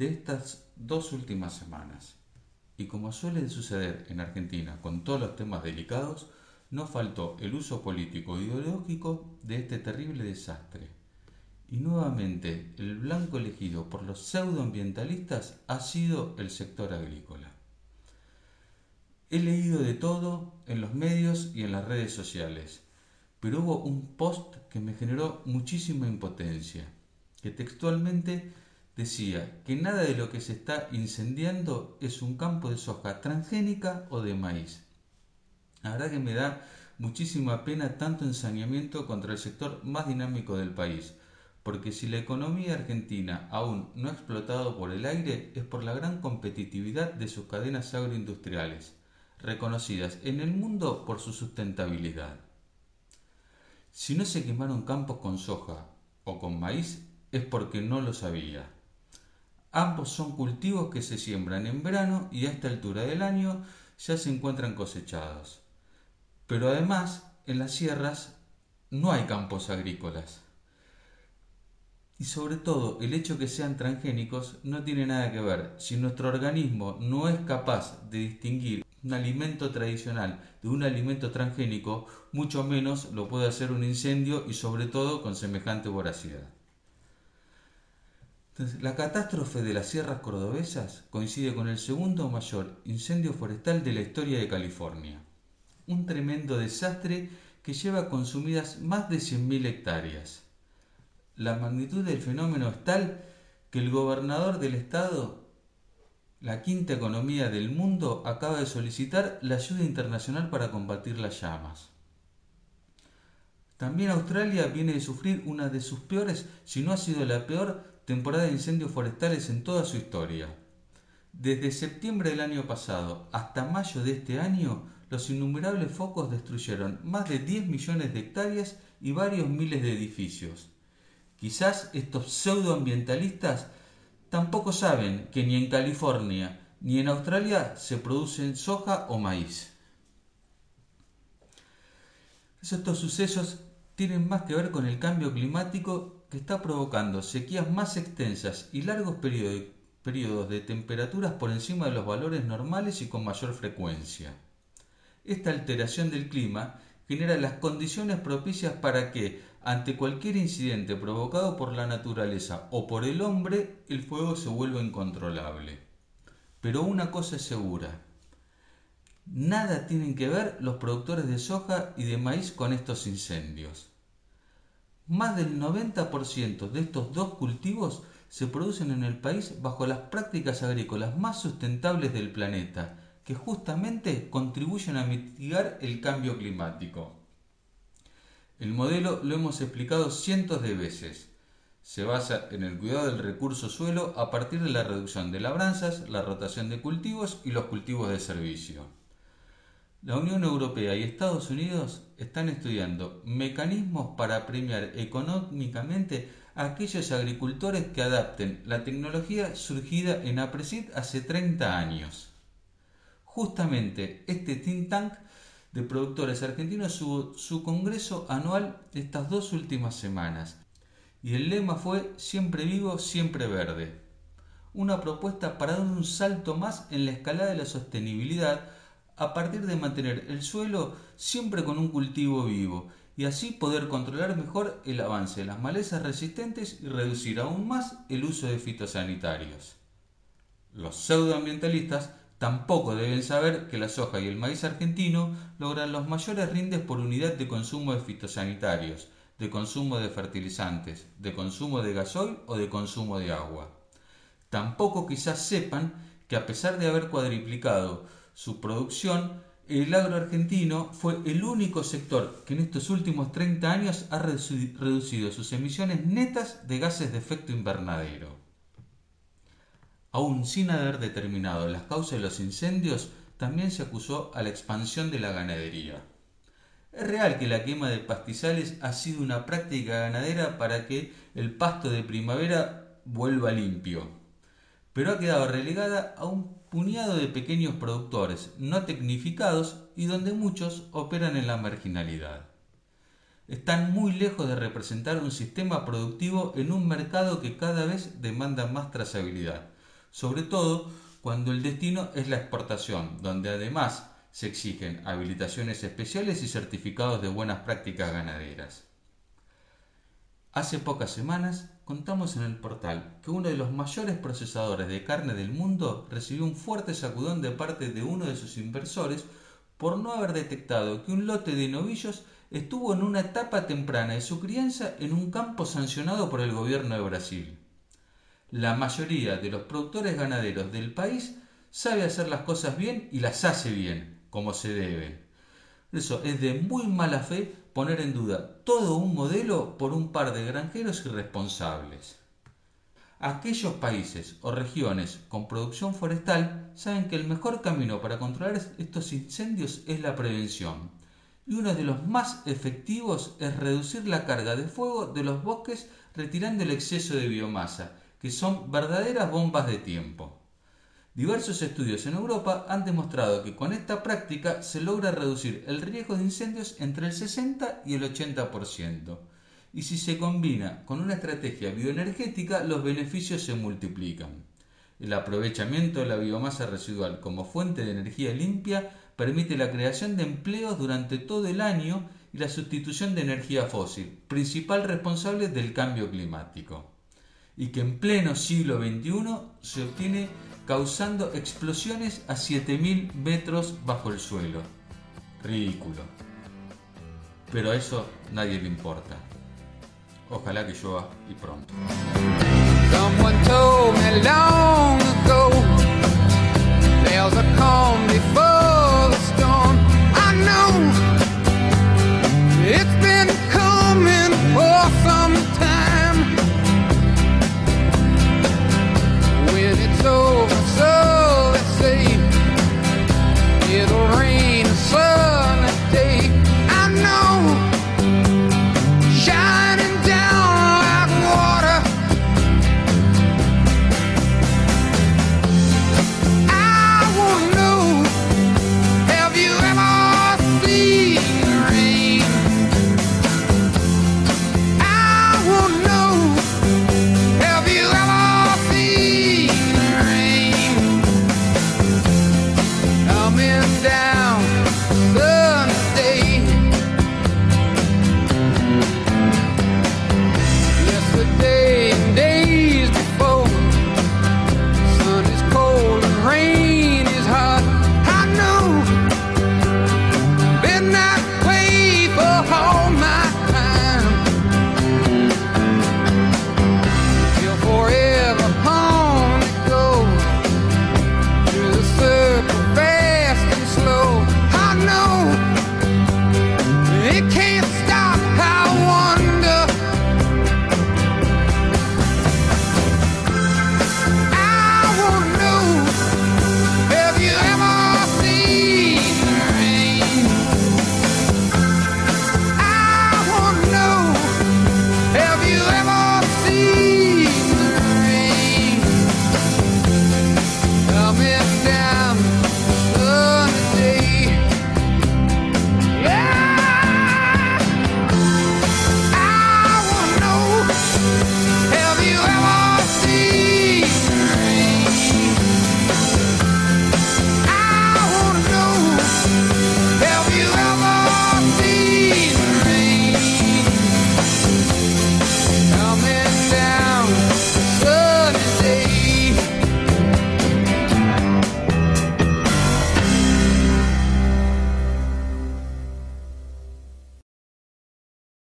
de estas dos últimas semanas. Y como suele suceder en Argentina con todos los temas delicados, no faltó el uso político e ideológico de este terrible desastre. Y nuevamente el blanco elegido por los pseudoambientalistas ha sido el sector agrícola. He leído de todo en los medios y en las redes sociales, pero hubo un post que me generó muchísima impotencia, que textualmente decía que nada de lo que se está incendiando es un campo de soja transgénica o de maíz. La verdad que me da muchísima pena tanto ensañamiento contra el sector más dinámico del país, porque si la economía argentina aún no ha explotado por el aire es por la gran competitividad de sus cadenas agroindustriales, reconocidas en el mundo por su sustentabilidad. Si no se quemaron campos con soja o con maíz es porque no lo sabía. Ambos son cultivos que se siembran en verano y a esta altura del año ya se encuentran cosechados. Pero además, en las sierras no hay campos agrícolas. Y sobre todo, el hecho que sean transgénicos no tiene nada que ver. Si nuestro organismo no es capaz de distinguir un alimento tradicional de un alimento transgénico, mucho menos lo puede hacer un incendio y sobre todo con semejante voracidad. La catástrofe de las sierras cordobesas coincide con el segundo mayor incendio forestal de la historia de California. Un tremendo desastre que lleva consumidas más de 100.000 hectáreas. La magnitud del fenómeno es tal que el gobernador del estado la quinta economía del mundo acaba de solicitar la ayuda internacional para combatir las llamas. También Australia viene de sufrir una de sus peores, si no ha sido la peor, temporada de incendios forestales en toda su historia. Desde septiembre del año pasado hasta mayo de este año, los innumerables focos destruyeron más de 10 millones de hectáreas y varios miles de edificios. Quizás estos pseudoambientalistas tampoco saben que ni en California ni en Australia se producen soja o maíz. Estos sucesos tienen más que ver con el cambio climático que está provocando sequías más extensas y largos periodos de temperaturas por encima de los valores normales y con mayor frecuencia. Esta alteración del clima genera las condiciones propicias para que, ante cualquier incidente provocado por la naturaleza o por el hombre, el fuego se vuelva incontrolable. Pero una cosa es segura, nada tienen que ver los productores de soja y de maíz con estos incendios. Más del 90% de estos dos cultivos se producen en el país bajo las prácticas agrícolas más sustentables del planeta, que justamente contribuyen a mitigar el cambio climático. El modelo lo hemos explicado cientos de veces. Se basa en el cuidado del recurso suelo a partir de la reducción de labranzas, la rotación de cultivos y los cultivos de servicio. La Unión Europea y Estados Unidos están estudiando mecanismos para premiar económicamente a aquellos agricultores que adapten la tecnología surgida en APRESID hace 30 años. Justamente este think tank de productores argentinos su, su congreso anual estas dos últimas semanas. Y el lema fue Siempre vivo, siempre verde. Una propuesta para dar un salto más en la escalada de la sostenibilidad a partir de mantener el suelo siempre con un cultivo vivo y así poder controlar mejor el avance de las malezas resistentes y reducir aún más el uso de fitosanitarios. Los pseudoambientalistas Tampoco deben saber que la soja y el maíz argentino logran los mayores rindes por unidad de consumo de fitosanitarios, de consumo de fertilizantes, de consumo de gasoil o de consumo de agua. Tampoco quizás sepan que a pesar de haber cuadriplicado su producción, el agro argentino fue el único sector que en estos últimos 30 años ha reducido sus emisiones netas de gases de efecto invernadero. Aún sin haber determinado las causas de los incendios, también se acusó a la expansión de la ganadería. Es real que la quema de pastizales ha sido una práctica ganadera para que el pasto de primavera vuelva limpio, pero ha quedado relegada a un puñado de pequeños productores no tecnificados y donde muchos operan en la marginalidad. Están muy lejos de representar un sistema productivo en un mercado que cada vez demanda más trazabilidad sobre todo cuando el destino es la exportación, donde además se exigen habilitaciones especiales y certificados de buenas prácticas ganaderas. Hace pocas semanas contamos en el portal que uno de los mayores procesadores de carne del mundo recibió un fuerte sacudón de parte de uno de sus inversores por no haber detectado que un lote de novillos estuvo en una etapa temprana de su crianza en un campo sancionado por el gobierno de Brasil. La mayoría de los productores ganaderos del país sabe hacer las cosas bien y las hace bien, como se debe. Eso es de muy mala fe poner en duda todo un modelo por un par de granjeros irresponsables. Aquellos países o regiones con producción forestal saben que el mejor camino para controlar estos incendios es la prevención. Y uno de los más efectivos es reducir la carga de fuego de los bosques retirando el exceso de biomasa que son verdaderas bombas de tiempo. Diversos estudios en Europa han demostrado que con esta práctica se logra reducir el riesgo de incendios entre el 60 y el 80%. Y si se combina con una estrategia bioenergética, los beneficios se multiplican. El aprovechamiento de la biomasa residual como fuente de energía limpia permite la creación de empleos durante todo el año y la sustitución de energía fósil, principal responsable del cambio climático y que en pleno siglo XXI se obtiene causando explosiones a 7.000 metros bajo el suelo. Ridículo. Pero a eso nadie le importa. Ojalá que llueva y pronto. someday